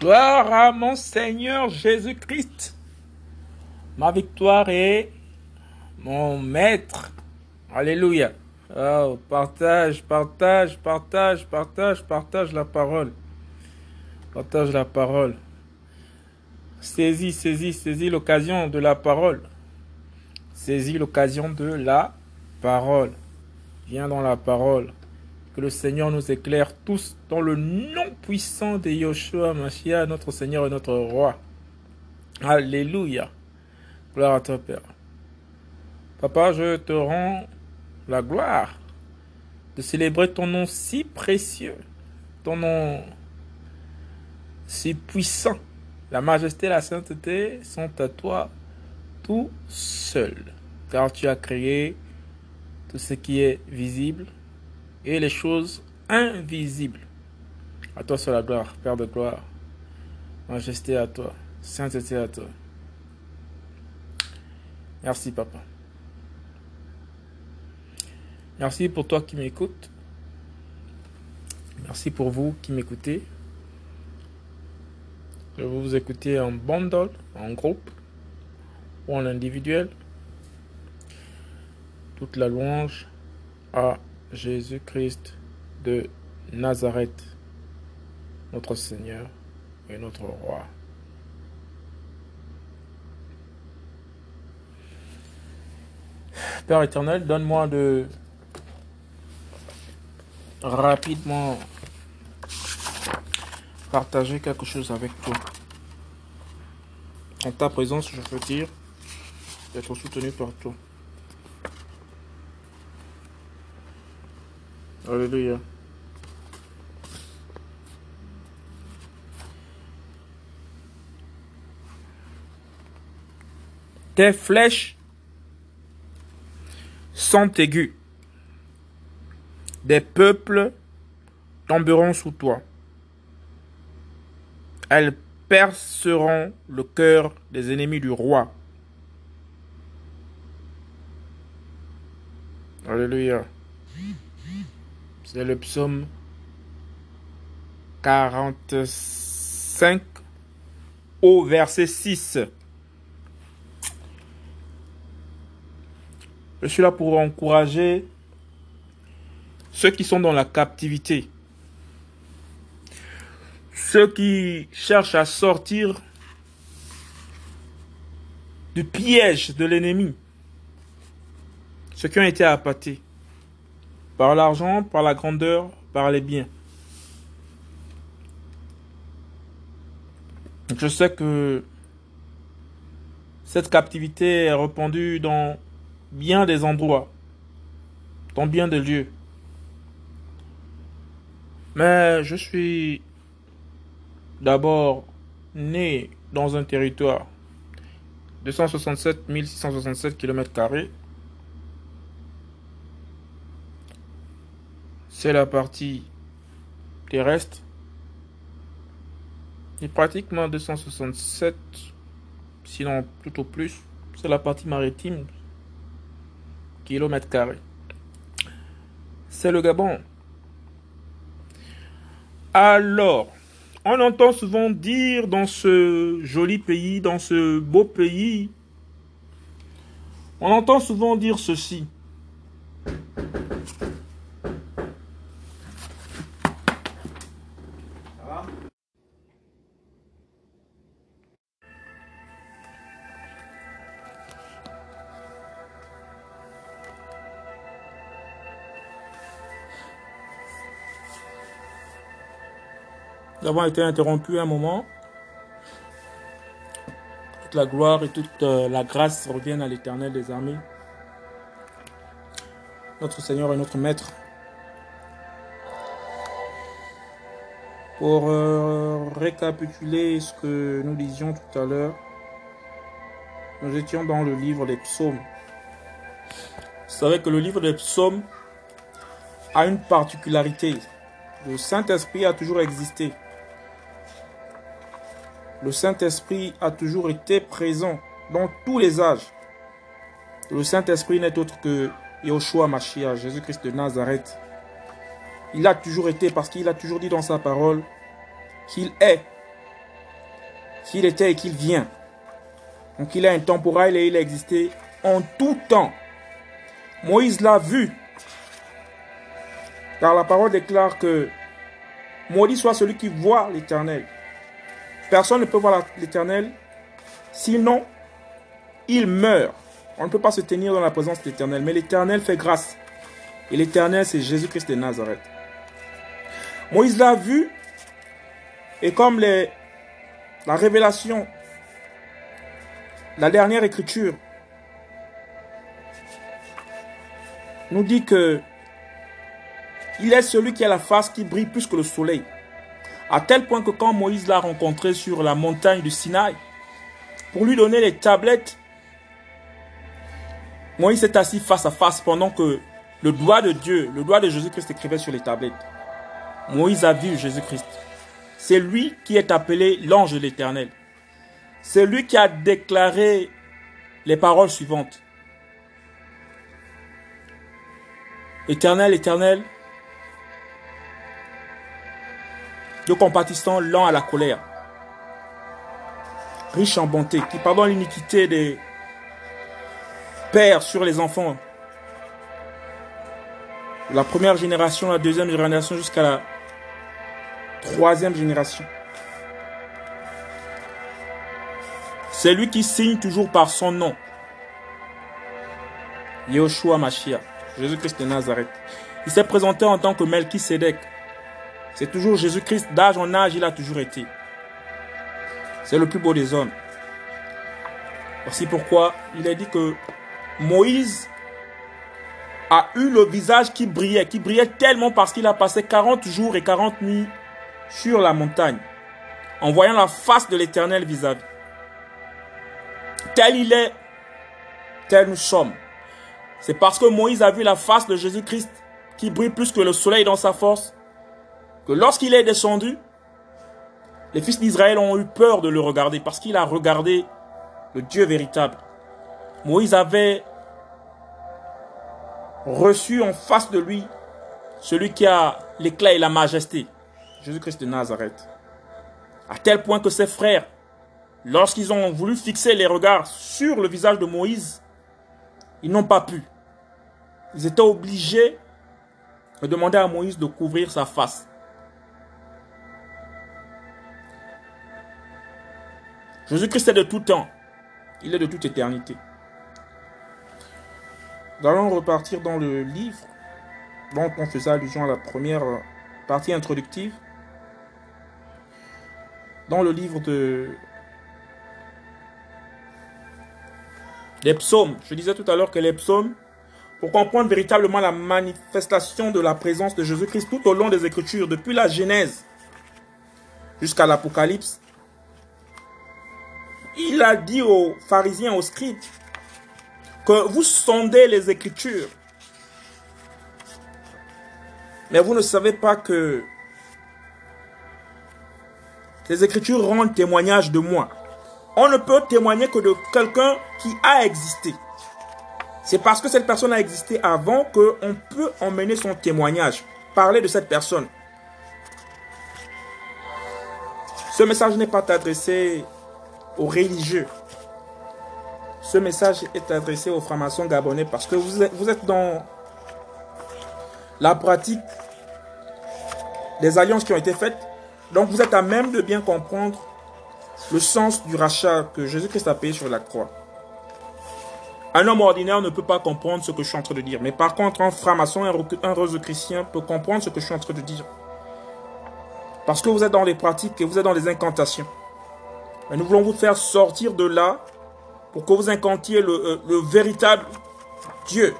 Gloire à mon Seigneur Jésus-Christ. Ma victoire est mon maître. Alléluia. Oh, partage, partage, partage, partage, partage la parole. Partage la parole. Saisis, saisis, saisis l'occasion de la parole. Saisis l'occasion de la parole. Viens dans la parole. Que le Seigneur nous éclaire tous dans le nom puissant de Yoshua Mashiach, notre Seigneur et notre Roi. Alléluia. Gloire à toi, Père. Papa, je te rends la gloire de célébrer ton nom si précieux, ton nom si puissant. La majesté et la sainteté sont à toi tout seul, car tu as créé tout ce qui est visible et les choses invisibles. À toi soit la gloire, Père de gloire. Majesté à toi, sainteté à toi. Merci, Papa. Merci pour toi qui m'écoutes. Merci pour vous qui m'écoutez. Je vais vous écouter en bundle, en groupe ou en individuel. Toute la louange à Jésus-Christ de Nazareth, notre Seigneur et notre Roi. Père éternel, donne-moi de rapidement partager quelque chose avec toi. En ta présence, je veux dire d'être soutenu par toi. Alléluia. Tes flèches sont aiguës. Des peuples tomberont sous toi. Elles perceront le cœur des ennemis du roi. Alléluia. C'est le psaume 45 au verset 6. Je suis là pour encourager ceux qui sont dans la captivité. Ceux qui cherchent à sortir du piège de l'ennemi. Ceux qui ont été appâtés par l'argent, par la grandeur, par les biens. Je sais que cette captivité est répandue dans bien des endroits, dans bien des lieux. Mais je suis d'abord né dans un territoire de 167 667 km c'est la partie terrestre. Et pratiquement 267, sinon plutôt plus, c'est la partie maritime, kilomètres carrés. C'est le Gabon. Alors, on entend souvent dire dans ce joli pays, dans ce beau pays, on entend souvent dire ceci. Avons été interrompus un moment. Toute la gloire et toute euh, la grâce reviennent à l'éternel des armées. Notre Seigneur et notre Maître. Pour euh, récapituler ce que nous disions tout à l'heure, nous étions dans le livre des psaumes. Vous savez que le livre des psaumes a une particularité. Le Saint-Esprit a toujours existé. Le Saint-Esprit a toujours été présent dans tous les âges. Le Saint-Esprit n'est autre que Yahushua Mashiach, Jésus-Christ de Nazareth. Il a toujours été parce qu'il a toujours dit dans sa parole qu'il est qu'il était et qu'il vient. Donc il est intemporel et il a existé en tout temps. Moïse l'a vu. Car la parole déclare que maudit soit celui qui voit l'Éternel. Personne ne peut voir l'Éternel, sinon il meurt. On ne peut pas se tenir dans la présence de l'Éternel, mais l'Éternel fait grâce. Et l'Éternel, c'est Jésus-Christ de Nazareth. Moïse l'a vu, et comme la révélation, la dernière écriture, nous dit que il est celui qui a la face qui brille plus que le soleil. À tel point que quand Moïse l'a rencontré sur la montagne du Sinaï, pour lui donner les tablettes, Moïse est assis face à face pendant que le doigt de Dieu, le doigt de Jésus-Christ écrivait sur les tablettes. Moïse a vu Jésus-Christ. C'est lui qui est appelé l'ange de l'Éternel. C'est lui qui a déclaré les paroles suivantes. Éternel, éternel, de compatissant, lent à la colère, riche en bonté, qui pardonne l'iniquité des pères sur les enfants, la première génération, la deuxième génération jusqu'à la troisième génération. C'est lui qui signe toujours par son nom. Yehoshua Mashiach, Jésus-Christ de Nazareth. Il s'est présenté en tant que Melchisedec, c'est toujours Jésus-Christ, d'âge en âge, il a toujours été. C'est le plus beau des hommes. Voici pourquoi il a dit que Moïse a eu le visage qui brillait, qui brillait tellement parce qu'il a passé 40 jours et 40 nuits sur la montagne, en voyant la face de l'Éternel vis-à-vis. Tel il est, tel nous sommes. C'est parce que Moïse a vu la face de Jésus-Christ qui brille plus que le soleil dans sa force, lorsqu'il est descendu, les fils d'Israël ont eu peur de le regarder parce qu'il a regardé le Dieu véritable. Moïse avait reçu en face de lui celui qui a l'éclat et la majesté, Jésus-Christ de Nazareth. À tel point que ses frères, lorsqu'ils ont voulu fixer les regards sur le visage de Moïse, ils n'ont pas pu. Ils étaient obligés de demander à Moïse de couvrir sa face. Jésus-Christ est de tout temps. Il est de toute éternité. Nous allons repartir dans le livre dont on faisait allusion à la première partie introductive. Dans le livre de des psaumes. Je disais tout à l'heure que les psaumes, pour comprendre véritablement la manifestation de la présence de Jésus-Christ tout au long des Écritures, depuis la Genèse jusqu'à l'Apocalypse, il a dit aux pharisiens, aux scribes, que vous sondez les Écritures, mais vous ne savez pas que les Écritures rendent témoignage de moi. On ne peut témoigner que de quelqu'un qui a existé. C'est parce que cette personne a existé avant qu'on peut emmener son témoignage, parler de cette personne. Ce message n'est pas adressé aux religieux. Ce message est adressé aux francs-maçons gabonais parce que vous êtes, dans la pratique des alliances qui ont été faites. Donc vous êtes à même de bien comprendre le sens du rachat que Jésus-Christ a payé sur la croix. Un homme ordinaire ne peut pas comprendre ce que je suis en train de dire. Mais par contre, un franc-maçon, un rose chrétien peut comprendre ce que je suis en train de dire. Parce que vous êtes dans les pratiques et vous êtes dans les incantations. Mais nous voulons vous faire sortir de là pour que vous incantiez le, euh, le véritable Dieu.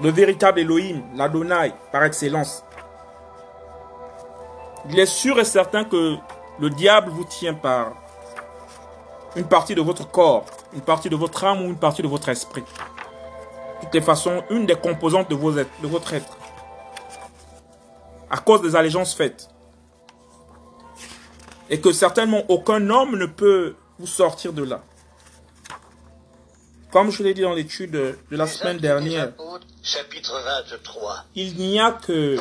Le véritable Elohim, l'Adonai, par excellence. Il est sûr et certain que le diable vous tient par une partie de votre corps, une partie de votre âme ou une partie de votre esprit. De toutes les façons, une des composantes de, de votre être. À cause des allégeances faites et que certainement aucun homme ne peut vous sortir de là. Comme je l'ai dit dans l'étude de la semaine dernière, chapitre 23. il n'y a que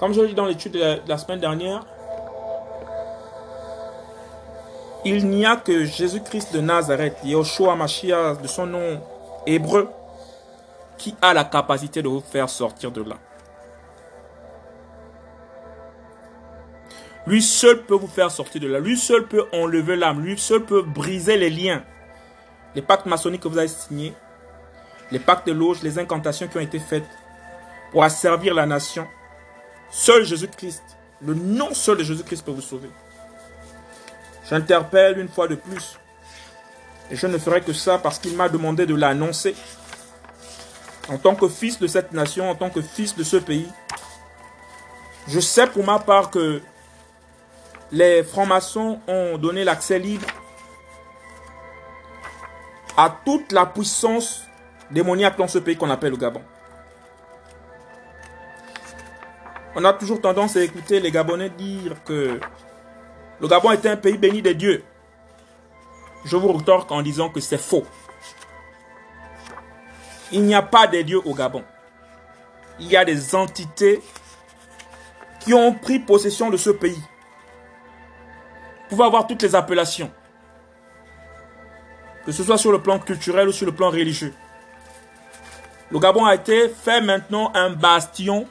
Comme je l'ai dit dans l'étude de, la semaine dernière, il n'y a que Jésus-Christ de Nazareth, Yoshua Mashiach de son nom hébreu, qui a la capacité de vous faire sortir de là. Lui seul peut vous faire sortir de là. Lui seul peut enlever l'âme. Lui seul peut briser les liens. Les pactes maçonniques que vous avez signés, les pactes de loge, les incantations qui ont été faites pour asservir la nation. Seul Jésus-Christ, le nom seul de Jésus-Christ peut vous sauver. J'interpelle une fois de plus. Et je ne ferai que ça parce qu'il m'a demandé de l'annoncer. En tant que fils de cette nation, en tant que fils de ce pays, je sais pour ma part que les francs-maçons ont donné l'accès libre à toute la puissance démoniaque dans ce pays qu'on appelle le Gabon. On a toujours tendance à écouter les Gabonais dire que le Gabon est un pays béni des dieux. Je vous retorque en disant que c'est faux. Il n'y a pas de dieux au Gabon. Il y a des entités qui ont pris possession de ce pays. Pouvez avoir toutes les appellations. Que ce soit sur le plan culturel ou sur le plan religieux. Le Gabon a été fait maintenant un bastion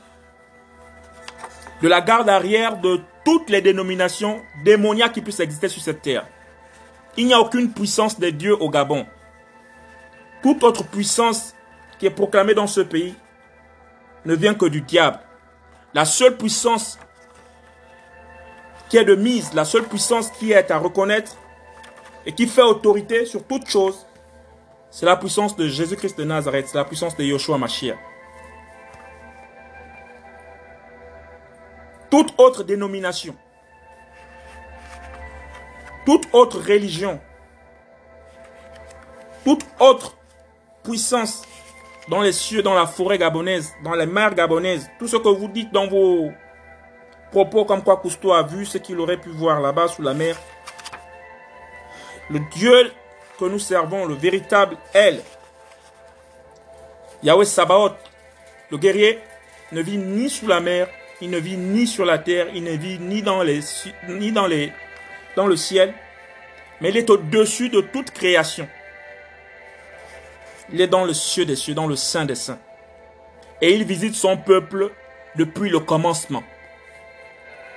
de la garde arrière de toutes les dénominations démoniaques qui puissent exister sur cette terre. Il n'y a aucune puissance des dieux au Gabon. Toute autre puissance qui est proclamée dans ce pays ne vient que du diable. La seule puissance qui est de mise, la seule puissance qui est à reconnaître et qui fait autorité sur toute chose, c'est la puissance de Jésus-Christ de Nazareth, c'est la puissance de Yoshua Mashiach. Toute autre dénomination, toute autre religion, toute autre puissance dans les cieux, dans la forêt gabonaise, dans les mers gabonaises, tout ce que vous dites dans vos propos comme quoi Cousteau a vu ce qu'il aurait pu voir là-bas sous la mer, le Dieu que nous servons, le véritable Elle, Yahweh Sabaoth, le guerrier, ne vit ni sous la mer, il ne vit ni sur la terre, il ne vit ni dans, les, ni dans, les, dans le ciel, mais il est au-dessus de toute création. Il est dans le cieux des cieux, dans le sein des saints. Et il visite son peuple depuis le commencement.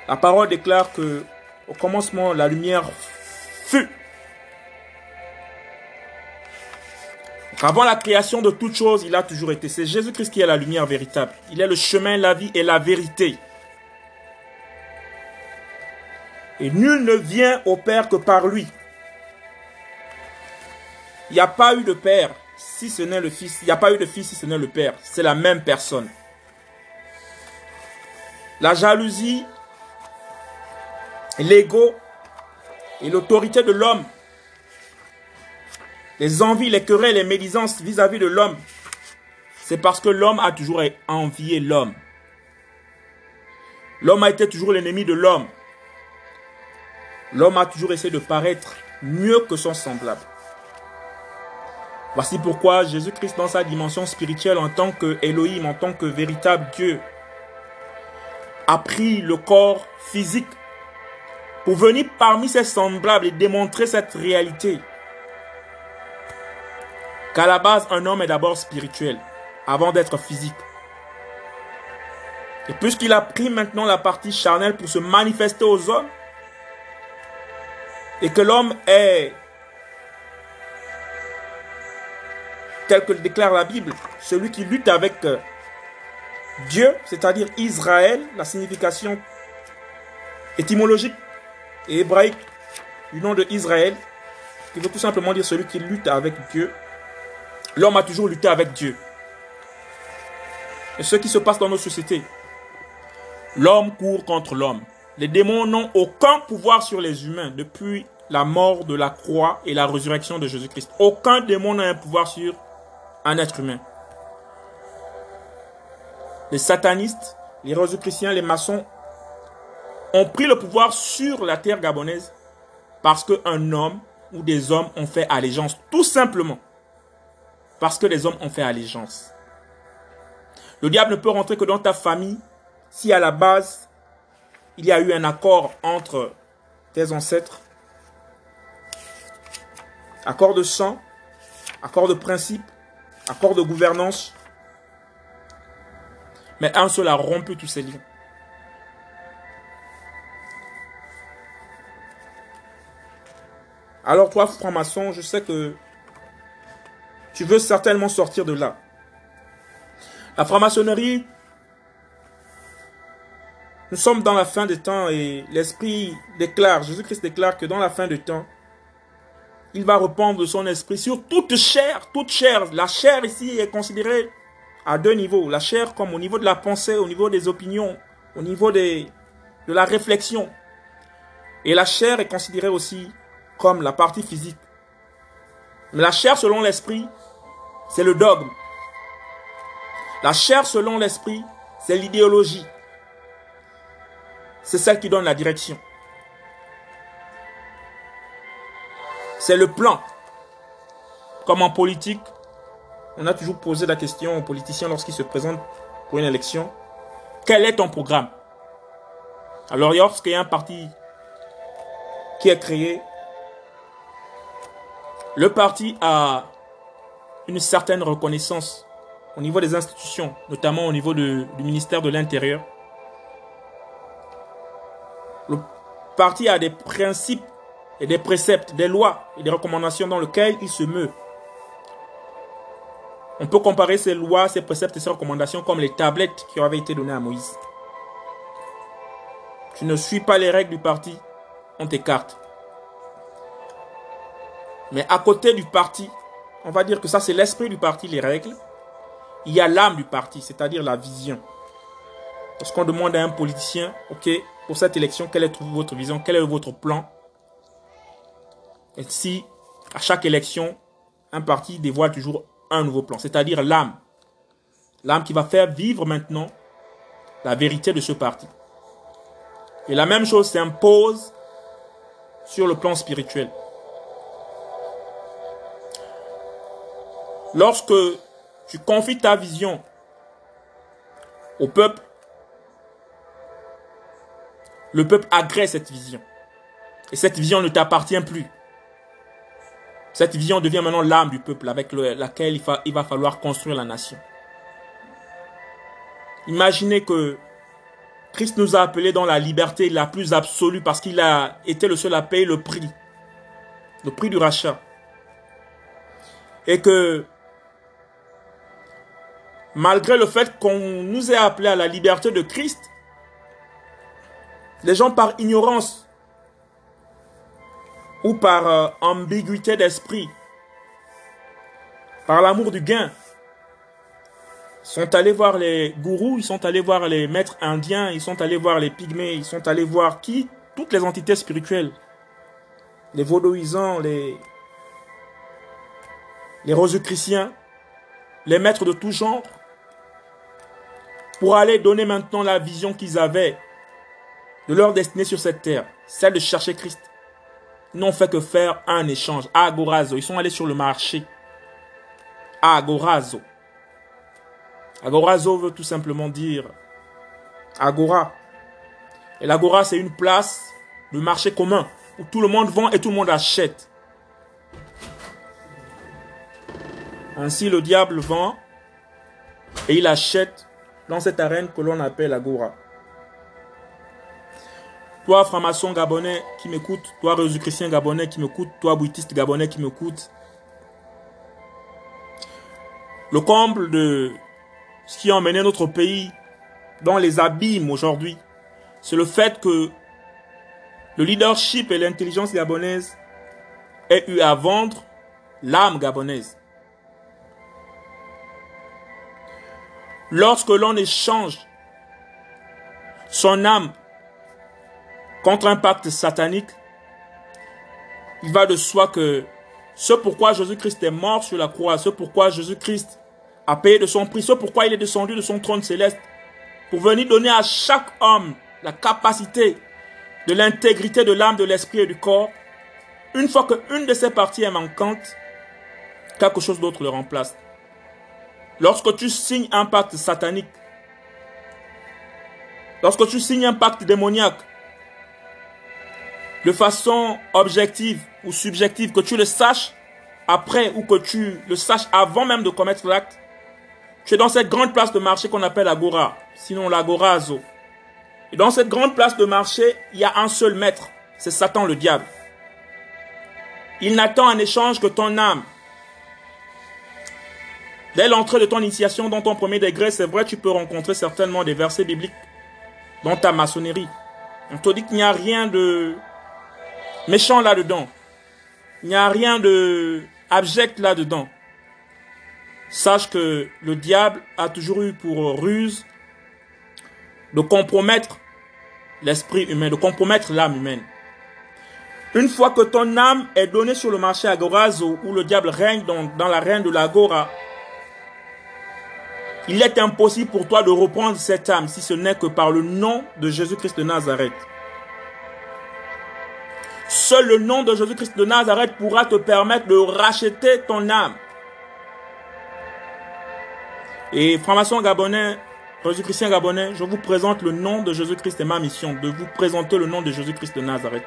La parole déclare que au commencement, la lumière fut. Avant la création de toutes choses, il a toujours été. C'est Jésus-Christ qui est la lumière véritable. Il est le chemin, la vie et la vérité. Et nul ne vient au Père que par lui. Il n'y a pas eu de Père si ce n'est le Fils. Il n'y a pas eu de Fils si ce n'est le Père. C'est la même personne. La jalousie, l'ego et l'autorité de l'homme les envies, les querelles, les médisances vis-à-vis de l'homme, c'est parce que l'homme a toujours envié l'homme. L'homme a été toujours l'ennemi de l'homme. L'homme a toujours essayé de paraître mieux que son semblable. Voici pourquoi Jésus-Christ, dans sa dimension spirituelle, en tant que Elohim, en tant que véritable Dieu, a pris le corps physique pour venir parmi ses semblables et démontrer cette réalité qu'à la base, un homme est d'abord spirituel, avant d'être physique. Et puisqu'il a pris maintenant la partie charnelle pour se manifester aux hommes, et que l'homme est, tel que le déclare la Bible, celui qui lutte avec euh, Dieu, c'est-à-dire Israël, la signification étymologique et hébraïque du nom de Israël, qui veut tout simplement dire celui qui lutte avec Dieu, L'homme a toujours lutté avec Dieu. Et ce qui se passe dans nos sociétés, l'homme court contre l'homme. Les démons n'ont aucun pouvoir sur les humains depuis la mort de la croix et la résurrection de Jésus-Christ. Aucun démon n'a un pouvoir sur un être humain. Les satanistes, les chrétiens, les maçons ont pris le pouvoir sur la terre gabonaise parce qu'un homme ou des hommes ont fait allégeance, tout simplement. Parce que les hommes ont fait allégeance. Le diable ne peut rentrer que dans ta famille si à la base, il y a eu un accord entre tes ancêtres, accord de sang, accord de principe, accord de gouvernance, mais un seul a rompu tous ces liens. Alors toi, franc-maçon, je sais que tu veux certainement sortir de là. La franc-maçonnerie, nous sommes dans la fin des temps et l'Esprit déclare, Jésus-Christ déclare que dans la fin des temps, il va répandre son esprit sur toute chair, toute chair. La chair ici est considérée à deux niveaux. La chair comme au niveau de la pensée, au niveau des opinions, au niveau des, de la réflexion. Et la chair est considérée aussi la partie physique. Mais la chair selon l'esprit, c'est le dogme. La chair selon l'esprit, c'est l'idéologie. C'est celle qui donne la direction. C'est le plan. Comme en politique, on a toujours posé la question aux politiciens lorsqu'ils se présentent pour une élection. Quel est ton programme? Alors lorsqu'il y a un parti qui est créé, le parti a une certaine reconnaissance au niveau des institutions, notamment au niveau du ministère de l'Intérieur. Le parti a des principes et des préceptes, des lois et des recommandations dans lesquelles il se meut. On peut comparer ces lois, ces préceptes et ces recommandations comme les tablettes qui avaient été données à Moïse. Tu ne suis pas les règles du parti, on t'écarte. Mais à côté du parti, on va dire que ça c'est l'esprit du parti, les règles. Il y a l'âme du parti, c'est-à-dire la vision. Lorsqu'on demande à un politicien, ok, pour cette élection, quelle est votre vision, quel est votre plan? Et si à chaque élection, un parti dévoile toujours un nouveau plan, c'est-à-dire l'âme. L'âme qui va faire vivre maintenant la vérité de ce parti. Et la même chose s'impose sur le plan spirituel. Lorsque tu confies ta vision au peuple, le peuple agresse cette vision. Et cette vision ne t'appartient plus. Cette vision devient maintenant l'âme du peuple avec laquelle il va falloir construire la nation. Imaginez que Christ nous a appelés dans la liberté la plus absolue parce qu'il a été le seul à payer le prix. Le prix du rachat. Et que malgré le fait qu'on nous ait appelés à la liberté de Christ, les gens par ignorance ou par euh, ambiguïté d'esprit, par l'amour du gain, sont allés voir les gourous, ils sont allés voir les maîtres indiens, ils sont allés voir les pygmées, ils sont allés voir qui? Toutes les entités spirituelles. Les vaudouisants, les, les rosicruciens, les maîtres de tout genre, pour aller donner maintenant la vision qu'ils avaient de leur destinée sur cette terre, celle de chercher Christ. Ils n'ont fait que faire un échange. Agorazo. Ils sont allés sur le marché. Agorazo. Agorazo veut tout simplement dire Agora. Et l'agora, c'est une place de marché commun où tout le monde vend et tout le monde achète. Ainsi, le diable vend et il achète dans cette arène que l'on appelle Agora. Toi, franc-maçon gabonais qui m'écoute, toi, chrétien gabonais qui m'écoute, toi, bouddhiste gabonais qui m'écoute, le comble de ce qui a emmené notre pays dans les abîmes aujourd'hui, c'est le fait que le leadership et l'intelligence gabonaise aient eu à vendre l'âme gabonaise. Lorsque l'on échange son âme contre un pacte satanique, il va de soi que ce pourquoi Jésus-Christ est mort sur la croix, ce pourquoi Jésus-Christ a payé de son prix, ce pourquoi il est descendu de son trône céleste, pour venir donner à chaque homme la capacité de l'intégrité de l'âme, de l'esprit et du corps, une fois qu'une de ces parties est manquante, quelque chose d'autre le remplace. Lorsque tu signes un pacte satanique, Lorsque tu signes un pacte démoniaque, de façon objective ou subjective, que tu le saches après ou que tu le saches avant même de commettre l'acte, tu es dans cette grande place de marché qu'on appelle Agora, sinon l'Agora Azo. Et dans cette grande place de marché, il y a un seul maître, c'est Satan le diable. Il n'attend en échange que ton âme. Dès l'entrée de ton initiation dans ton premier degré, c'est vrai, tu peux rencontrer certainement des versets bibliques dans ta maçonnerie. On te dit qu'il n'y a rien de méchant là-dedans. Il n'y a rien de abject là-dedans. Sache que le diable a toujours eu pour ruse de compromettre l'esprit humain, de compromettre l'âme humaine. Une fois que ton âme est donnée sur le marché agorazo, où le diable règne dans, dans la reine de l'agora, il est impossible pour toi de reprendre cette âme si ce n'est que par le nom de Jésus-Christ de Nazareth. Seul le nom de Jésus-Christ de Nazareth pourra te permettre de racheter ton âme. Et franc-maçon gabonais, Jésus-Christien gabonais, je vous présente le nom de Jésus-Christ et ma mission, de vous présenter le nom de Jésus-Christ de Nazareth.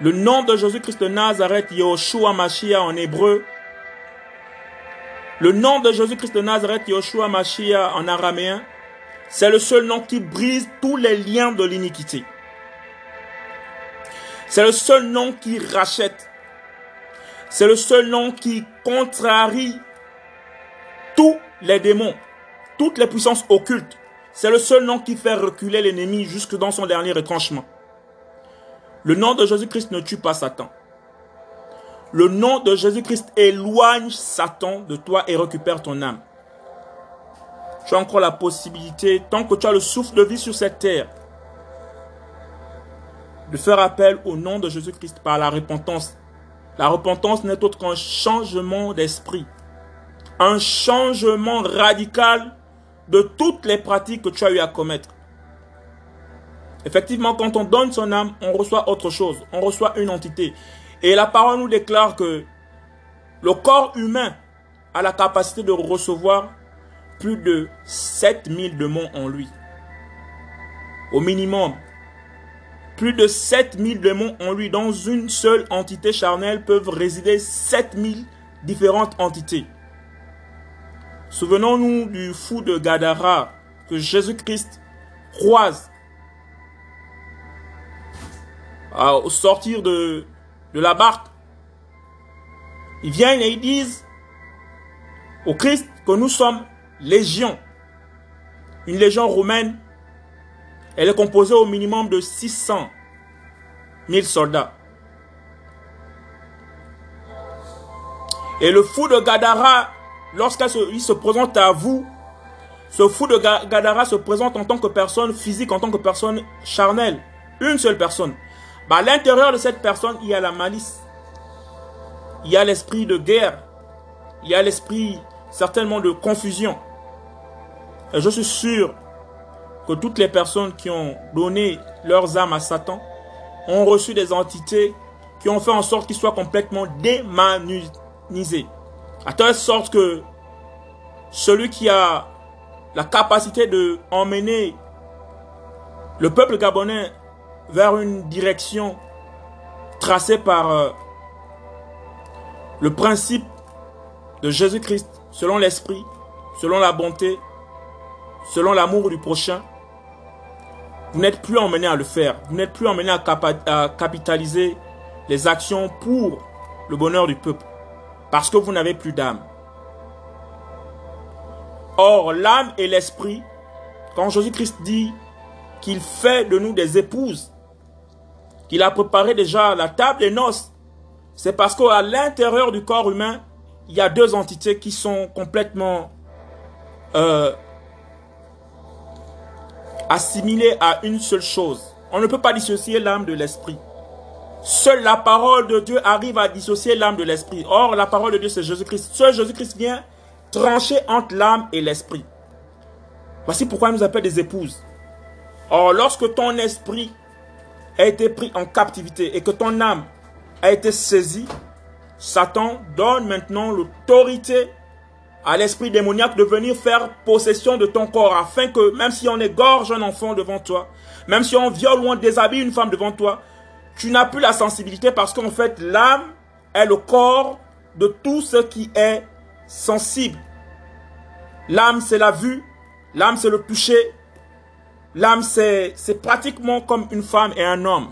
Le nom de Jésus-Christ de Nazareth, Yoshua Mashiach en hébreu, le nom de Jésus-Christ de Nazareth, Yoshua Mashiach en araméen, c'est le seul nom qui brise tous les liens de l'iniquité. C'est le seul nom qui rachète. C'est le seul nom qui contrarie tous les démons, toutes les puissances occultes. C'est le seul nom qui fait reculer l'ennemi jusque dans son dernier retranchement. Le nom de Jésus-Christ ne tue pas Satan. Le nom de Jésus-Christ éloigne Satan de toi et récupère ton âme. Tu as encore la possibilité, tant que tu as le souffle de vie sur cette terre, de faire appel au nom de Jésus-Christ par la repentance. La repentance n'est autre qu'un changement d'esprit. Un changement radical de toutes les pratiques que tu as eu à commettre. Effectivement, quand on donne son âme, on reçoit autre chose. On reçoit une entité. Et la parole nous déclare que le corps humain a la capacité de recevoir plus de 7000 démons en lui. Au minimum. Plus de 7000 démons en lui. Dans une seule entité charnelle peuvent résider 7000 différentes entités. Souvenons-nous du fou de Gadara que Jésus-Christ croise au sortir de de la barque. Ils viennent et ils disent au Christ que nous sommes légion. Une légion romaine, elle est composée au minimum de 600 000 soldats. Et le fou de Gadara, lorsqu'il se, se présente à vous, ce fou de Gadara se présente en tant que personne physique, en tant que personne charnelle. Une seule personne. À l'intérieur de cette personne, il y a la malice. Il y a l'esprit de guerre. Il y a l'esprit certainement de confusion. Et je suis sûr que toutes les personnes qui ont donné leurs âmes à Satan ont reçu des entités qui ont fait en sorte qu'ils soient complètement démanisés. À telle sorte que celui qui a la capacité de emmener le peuple gabonais vers une direction tracée par euh, le principe de Jésus-Christ, selon l'esprit, selon la bonté, selon l'amour du prochain, vous n'êtes plus emmené à le faire. Vous n'êtes plus emmené à, à capitaliser les actions pour le bonheur du peuple. Parce que vous n'avez plus d'âme. Or, l'âme et l'esprit, quand Jésus-Christ dit qu'il fait de nous des épouses, qu'il a préparé déjà la table des noces, c'est parce qu'à l'intérieur du corps humain, il y a deux entités qui sont complètement euh, assimilées à une seule chose. On ne peut pas dissocier l'âme de l'esprit. Seule la parole de Dieu arrive à dissocier l'âme de l'esprit. Or, la parole de Dieu, c'est Jésus-Christ. Seul Jésus-Christ vient trancher entre l'âme et l'esprit. Voici pourquoi il nous appelle des épouses. Or, lorsque ton esprit a été pris en captivité et que ton âme a été saisie, Satan donne maintenant l'autorité à l'esprit démoniaque de venir faire possession de ton corps afin que même si on égorge un enfant devant toi, même si on viole ou on déshabille une femme devant toi, tu n'as plus la sensibilité parce qu'en fait l'âme est le corps de tout ce qui est sensible. L'âme c'est la vue, l'âme c'est le toucher, l'âme c'est pratiquement comme une femme et un homme.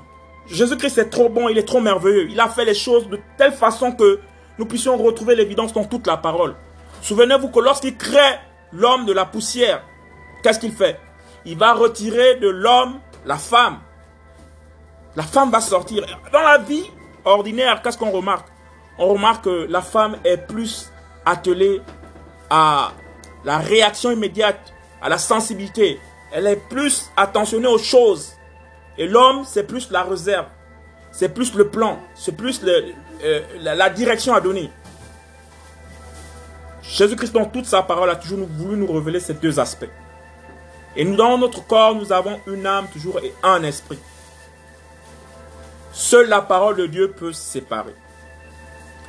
Jésus-Christ est trop bon, il est trop merveilleux. Il a fait les choses de telle façon que nous puissions retrouver l'évidence dans toute la parole. Souvenez-vous que lorsqu'il crée l'homme de la poussière, qu'est-ce qu'il fait? Il va retirer de l'homme la femme. La femme va sortir. Dans la vie ordinaire, qu'est-ce qu'on remarque? On remarque que la femme est plus attelée à la réaction immédiate, à la sensibilité. Elle est plus attentionnée aux choses. Et l'homme, c'est plus la réserve. C'est plus le plan. C'est plus euh, la, direction à donner. Jésus-Christ, dans toute sa parole, a toujours voulu nous révéler ces deux aspects. Et nous, dans notre corps, nous avons une âme toujours et un esprit. Seule la parole de Dieu peut se séparer.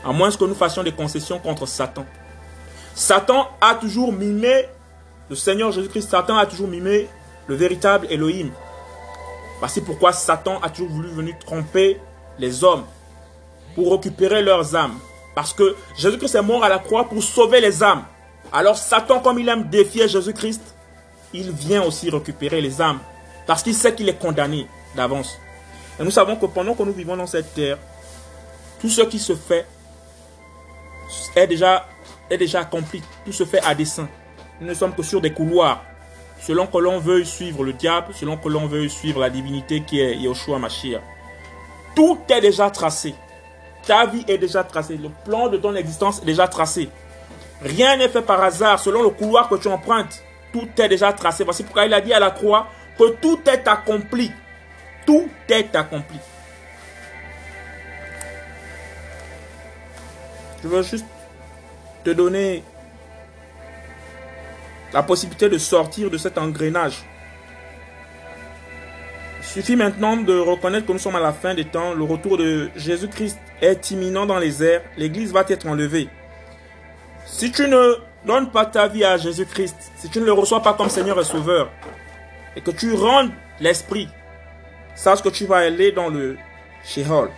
À moins que nous fassions des concessions contre Satan. Satan a toujours mimé, le Seigneur Jésus-Christ, Satan a toujours mimé le véritable Elohim. Voici pourquoi Satan a toujours voulu venir tromper les hommes pour récupérer leurs âmes. Parce que Jésus-Christ est mort à la croix pour sauver les âmes. Alors Satan, comme il aime défier Jésus-Christ, il vient aussi récupérer les âmes. Parce qu'il sait qu'il est condamné d'avance. Et nous savons que pendant que nous vivons dans cette terre, tout ce qui se fait est déjà, est déjà accompli. Tout se fait à dessein. Nous ne sommes que sur des couloirs. Selon que l'on veuille suivre le diable, selon que l'on veuille suivre la divinité qui est Yoshua Mashiach. Tout est déjà tracé. Ta vie est déjà tracée. Le plan de ton existence est déjà tracé. Rien n'est fait par hasard. Selon le couloir que tu empruntes, tout est déjà tracé. Voici pourquoi il a dit à la croix que tout est accompli. Tout est accompli. Je veux juste te donner la possibilité de sortir de cet engrenage. Suffit maintenant de reconnaître que nous sommes à la fin des temps. Le retour de Jésus-Christ est imminent dans les airs. L'Église va être enlevée. Si tu ne donnes pas ta vie à Jésus-Christ, si tu ne le reçois pas comme Seigneur et Sauveur, et que tu rendes l'Esprit, sache que tu vas aller dans le Sheol.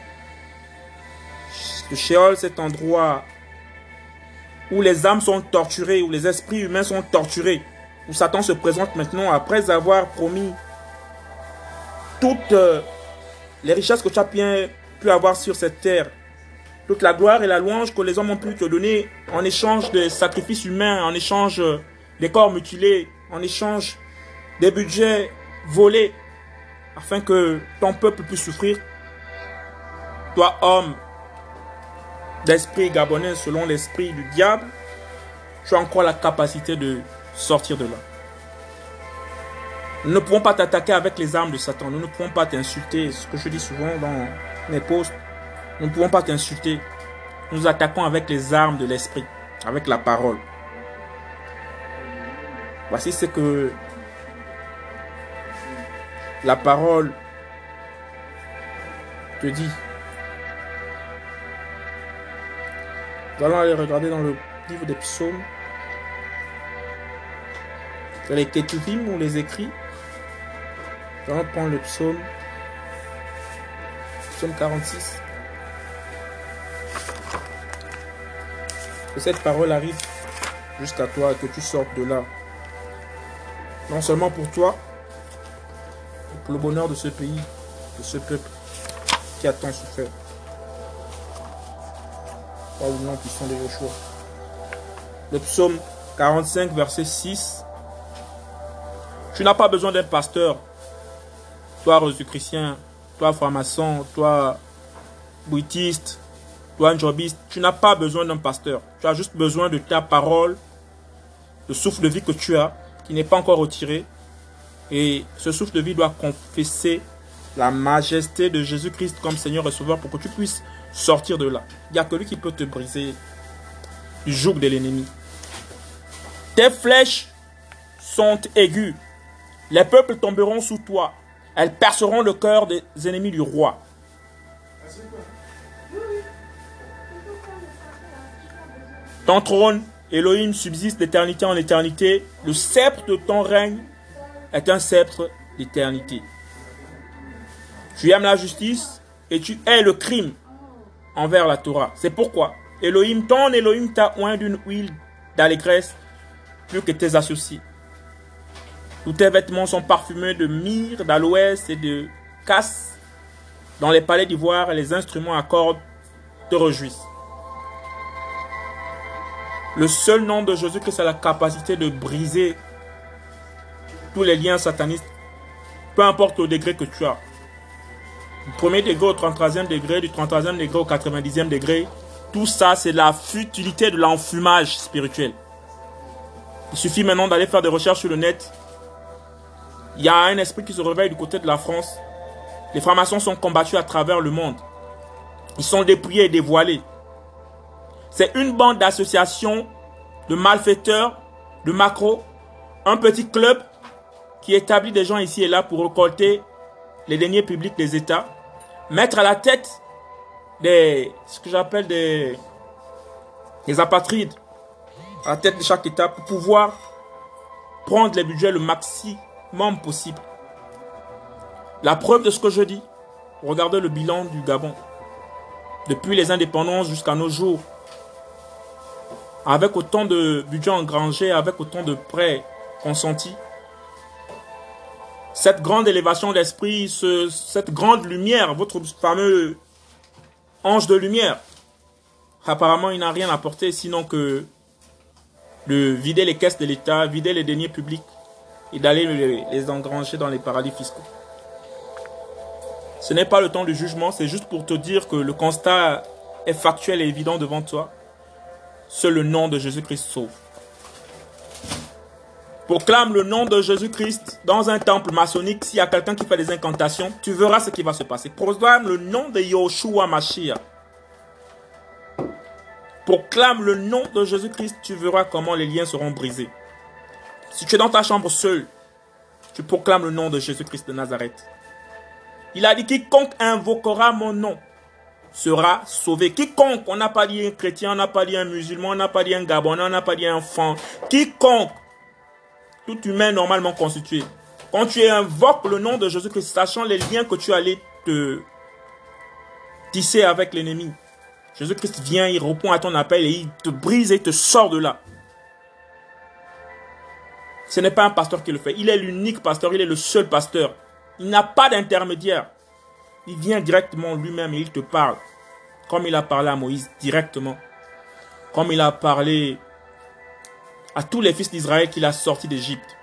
Le Sheol, cet endroit où les âmes sont torturées, où les esprits humains sont torturés, où Satan se présente maintenant après avoir promis toutes euh, les richesses que tu as pu avoir sur cette terre, toute la gloire et la louange que les hommes ont pu te donner en échange des sacrifices humains, en échange des corps mutilés, en échange des budgets volés, afin que ton peuple puisse souffrir. Toi, homme d'esprit gabonais selon l'esprit du diable, tu as encore la capacité de sortir de là. Nous ne pouvons pas t'attaquer avec les armes de Satan. Nous ne pouvons pas t'insulter. Ce que je dis souvent dans mes posts. Nous ne pouvons pas t'insulter. Nous attaquons avec les armes de l'esprit, avec la parole. Voici ce que la parole te dit. Nous allons aller regarder dans le livre des psaumes. les Ketuvim ou les écrits. Nous allons prendre le psaume. Psaume 46. Que cette parole arrive jusqu'à toi et que tu sortes de là. Non seulement pour toi, mais pour le bonheur de ce pays, de ce peuple qui a tant souffert. Par le nom puissant de Joshua. Le psaume 45, verset 6. Tu n'as pas besoin d'un pasteur. Toi, chrétien, toi, franc-maçon, toi, bruitiste, toi, jobiste. Tu n'as pas besoin d'un pasteur. Tu as juste besoin de ta parole, le souffle de vie que tu as, qui n'est pas encore retiré. Et ce souffle de vie doit confesser la majesté de Jésus-Christ comme Seigneur et Sauveur pour que tu puisses sortir de là. Il n'y a que lui qui peut te briser du joug de l'ennemi. Tes flèches sont aiguës. Les peuples tomberont sous toi. Elles perceront le cœur des ennemis du roi. Ton trône Elohim subsiste d'éternité en éternité. Le sceptre de ton règne est un sceptre d'éternité. Tu aimes la justice et tu hais le crime envers la Torah. C'est pourquoi Elohim, ton Elohim t'a oint d'une huile d'allégresse plus que tes associés. Tous tes vêtements sont parfumés de myrrhe, d'aloès et de casse. Dans les palais d'ivoire, les instruments à cordes te réjouissent. Le seul nom de Jésus-Christ a la capacité de briser tous les liens satanistes, peu importe le degré que tu as. Premier degré au 33e degré, du 33e degré au 90e degré, tout ça, c'est la futilité de l'enfumage spirituel. Il suffit maintenant d'aller faire des recherches sur le net. Il y a un esprit qui se réveille du côté de la France. Les francs-maçons sont combattus à travers le monde. Ils sont dépouillés et dévoilés. C'est une bande d'associations, de malfaiteurs, de macros, un petit club qui établit des gens ici et là pour récolter les deniers publics des États, mettre à la tête des, ce que j'appelle des, des apatrides, à la tête de chaque État pour pouvoir prendre les budgets le maximum possible. La preuve de ce que je dis, regardez le bilan du Gabon. Depuis les indépendances jusqu'à nos jours, avec autant de budget engrangé, avec autant de prêts consentis, cette grande élévation d'esprit, ce, cette grande lumière, votre fameux ange de lumière, apparemment il n'a rien apporté sinon que de vider les caisses de l'État, vider les deniers publics et d'aller les, les engranger dans les paradis fiscaux. Ce n'est pas le temps du jugement, c'est juste pour te dire que le constat est factuel et évident devant toi. Seul le nom de Jésus-Christ sauve. Proclame le nom de Jésus-Christ dans un temple maçonnique. S'il y a quelqu'un qui fait des incantations, tu verras ce qui va se passer. Proclame le nom de Yoshua Mashiach. Proclame le nom de Jésus-Christ, tu verras comment les liens seront brisés. Si tu es dans ta chambre seul, tu proclames le nom de Jésus-Christ de Nazareth. Il a dit, quiconque invoquera mon nom sera sauvé. Quiconque, on n'a pas dit un chrétien, on n'a pas dit un musulman, on n'a pas dit un gabonais, on n'a pas dit un fan. Quiconque, tout humain normalement constitué, quand tu invoques le nom de Jésus-Christ, sachant les liens que tu allais te tisser avec l'ennemi, Jésus-Christ vient, il répond à ton appel et il te brise et te sort de là. Ce n'est pas un pasteur qui le fait. Il est l'unique pasteur, il est le seul pasteur. Il n'a pas d'intermédiaire. Il vient directement lui-même et il te parle. Comme il a parlé à Moïse directement. Comme il a parlé à tous les fils d'Israël qu'il a sortis d'Égypte.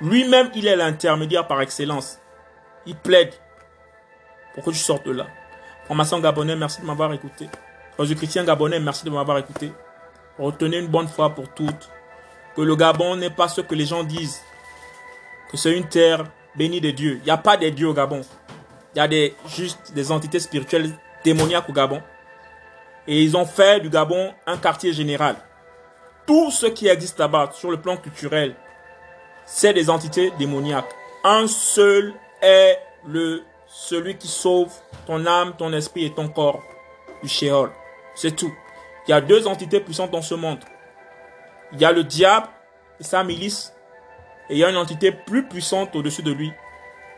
Lui-même, il est l'intermédiaire par excellence. Il plaide pour que tu sortes de là. Formation gabonais, merci de m'avoir écouté. Jésus chrétien gabonais, merci de m'avoir écouté. Retenez une bonne fois pour toutes que le Gabon n'est pas ce que les gens disent. Que c'est une terre bénie de Dieu. Il n'y a pas de dieux au Gabon. Il y a des, juste des entités spirituelles démoniaques au Gabon. Et ils ont fait du Gabon un quartier général. Tout ce qui existe là-bas sur le plan culturel, c'est des entités démoniaques. Un seul est le celui qui sauve ton âme, ton esprit et ton corps du Sheol. C'est tout. Il y a deux entités puissantes dans ce monde. Il y a le diable et sa milice. Et il y a une entité plus puissante au-dessus de lui.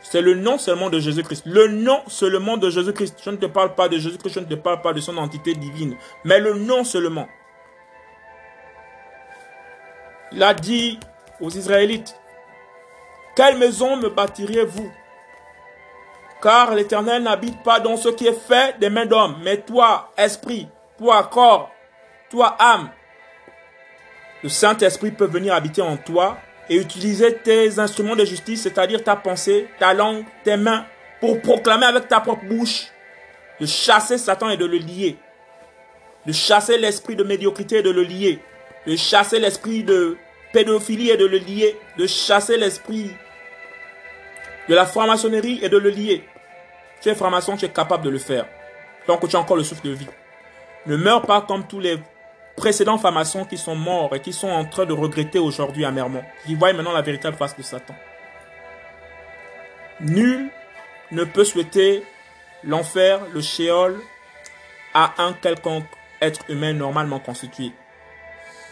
C'est le nom seulement de Jésus-Christ. Le nom seulement de Jésus-Christ. Je ne te parle pas de Jésus-Christ, je ne te parle pas de son entité divine. Mais le nom seulement. Il a dit aux Israélites, quelle maison me bâtiriez-vous? Car l'Éternel n'habite pas dans ce qui est fait des mains d'hommes, mais toi, esprit, toi, corps, toi, âme. Le Saint-Esprit peut venir habiter en toi et utiliser tes instruments de justice, c'est-à-dire ta pensée, ta langue, tes mains, pour proclamer avec ta propre bouche, de chasser Satan et de le lier, de chasser l'esprit de médiocrité et de le lier, de chasser l'esprit de pédophilie et de le lier, de chasser l'esprit de la franc-maçonnerie et de le lier. Tu es franc-maçon, tu es capable de le faire. Que tu as encore le souffle de vie. Ne meurs pas comme tous les précédents francs-maçons qui sont morts et qui sont en train de regretter aujourd'hui amèrement. Qui voient maintenant la véritable face de Satan. Nul ne peut souhaiter l'enfer, le shéol à un quelconque être humain normalement constitué.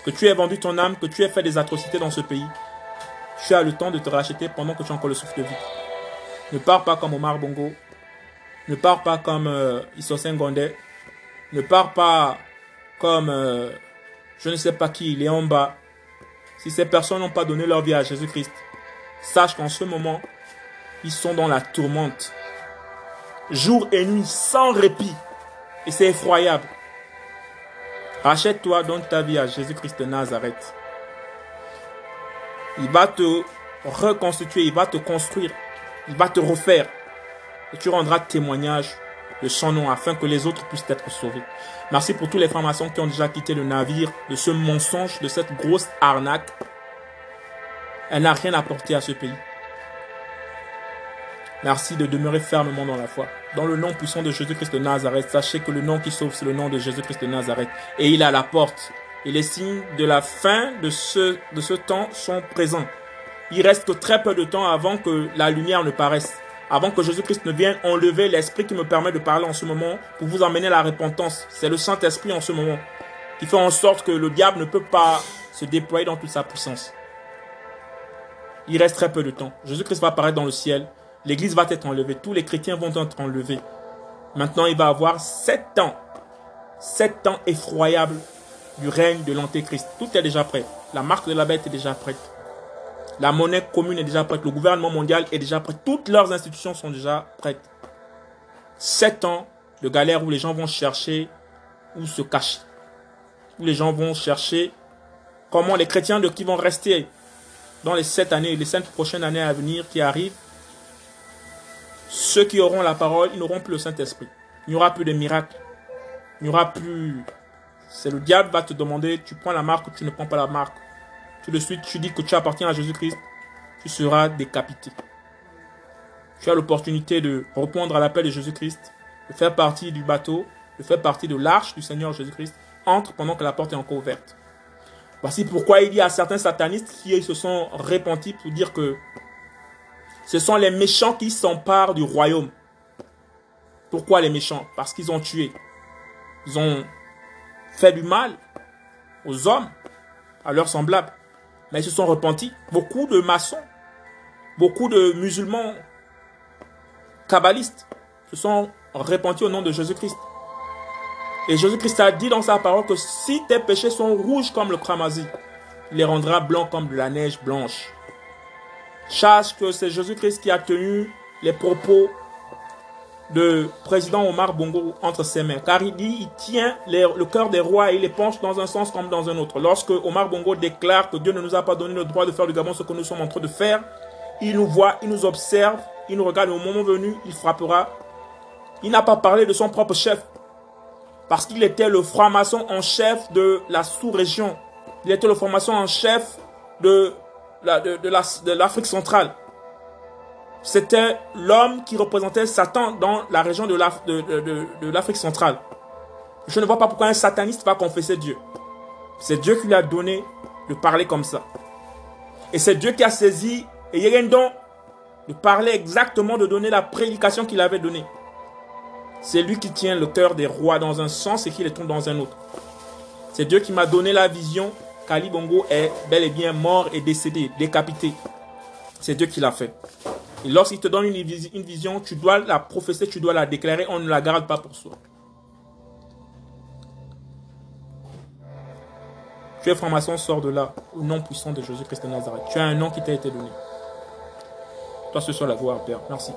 Que tu aies vendu ton âme, que tu aies fait des atrocités dans ce pays, tu as le temps de te racheter pendant que tu as encore le souffle de vie. Ne pars pas comme Omar Bongo. Ne pars pas comme euh, Gondé. Ne pars pas comme euh, je ne sais pas qui, Léon Bas. Si ces personnes n'ont pas donné leur vie à Jésus-Christ, sache qu'en ce moment, ils sont dans la tourmente. Jour et nuit, sans répit. Et c'est effroyable. Rachète-toi, donne ta vie à Jésus-Christ de Nazareth. Il va te reconstituer, il va te construire, il va te refaire. Et tu rendras témoignage de son nom afin que les autres puissent être sauvés. Merci pour tous les formations qui ont déjà quitté le navire de ce mensonge, de cette grosse arnaque. Elle n'a rien apporté à ce pays. Merci de demeurer fermement dans la foi. Dans le nom puissant de Jésus-Christ de Nazareth, sachez que le nom qui sauve, c'est le nom de Jésus-Christ de Nazareth. Et il est à la porte. Et les signes de la fin de ce, de ce temps sont présents. Il reste que très peu de temps avant que la lumière ne paraisse. Avant que Jésus-Christ ne vienne enlever l'esprit qui me permet de parler en ce moment pour vous emmener à la repentance. C'est le Saint-Esprit en ce moment qui fait en sorte que le diable ne peut pas se déployer dans toute sa puissance. Il reste très peu de temps. Jésus-Christ va apparaître dans le ciel L'église va être enlevée. Tous les chrétiens vont être enlevés. Maintenant, il va avoir sept ans. Sept ans effroyables du règne de l'Antéchrist. Tout est déjà prêt. La marque de la bête est déjà prête. La monnaie commune est déjà prête. Le gouvernement mondial est déjà prêt. Toutes leurs institutions sont déjà prêtes. Sept ans de galère où les gens vont chercher où se cacher. Où les gens vont chercher comment les chrétiens de qui vont rester dans les sept années, les sept prochaines années à venir qui arrivent ceux qui auront la parole, ils n'auront plus le Saint-Esprit. Il n'y aura plus de miracles. Il n'y aura plus... C'est le diable va te demander, tu prends la marque ou tu ne prends pas la marque. Tout de suite, tu dis que tu appartiens à Jésus-Christ, tu seras décapité. Tu as l'opportunité de répondre à l'appel de Jésus-Christ, de faire partie du bateau, de faire partie de l'arche du Seigneur Jésus-Christ. Entre pendant que la porte est encore ouverte. Voici pourquoi il y a certains satanistes qui se sont repentis pour dire que ce sont les méchants qui s'emparent du royaume. Pourquoi les méchants? Parce qu'ils ont tué. Ils ont fait du mal aux hommes, à leurs semblables. Mais ils se sont repentis. Beaucoup de maçons, beaucoup de musulmans kabbalistes se sont repentis au nom de Jésus-Christ. Et Jésus-Christ a dit dans sa parole que si tes péchés sont rouges comme le cramoisi, il les rendra blancs comme de la neige blanche. Chasse que c'est Jésus-Christ qui a tenu les propos de président Omar Bongo entre ses mains. Car il dit, il tient le cœur des rois et il les penche dans un sens comme dans un autre. Lorsque Omar Bongo déclare que Dieu ne nous a pas donné le droit de faire du Gabon ce que nous sommes en train de faire, il nous voit, il nous observe, il nous regarde au moment venu, il frappera. Il n'a pas parlé de son propre chef. Parce qu'il était le franc-maçon en chef de la sous-région. Il était le franc-maçon en chef de de, l'Afrique centrale. C'était l'homme qui représentait Satan dans la région de l'Afrique centrale. Je ne vois pas pourquoi un sataniste va confesser Dieu. C'est Dieu qui lui a donné de parler comme ça. Et c'est Dieu qui a saisi et don de parler exactement, de donner la prédication qu'il avait donnée. C'est lui qui tient le cœur des rois dans un sens et qui les tourne dans un autre. C'est Dieu qui m'a donné la vision Ali Bongo est bel et bien mort et décédé, décapité. C'est Dieu qui l'a fait. Et lorsqu'il te donne une, vision, tu dois la professer, tu dois la déclarer, on ne la garde pas pour soi. Tu es franc-maçon, sors de là, au nom puissant de Jésus-Christ de Nazareth. Tu as un nom qui t'a été donné. Toi, ce soit la gloire, Père. Merci.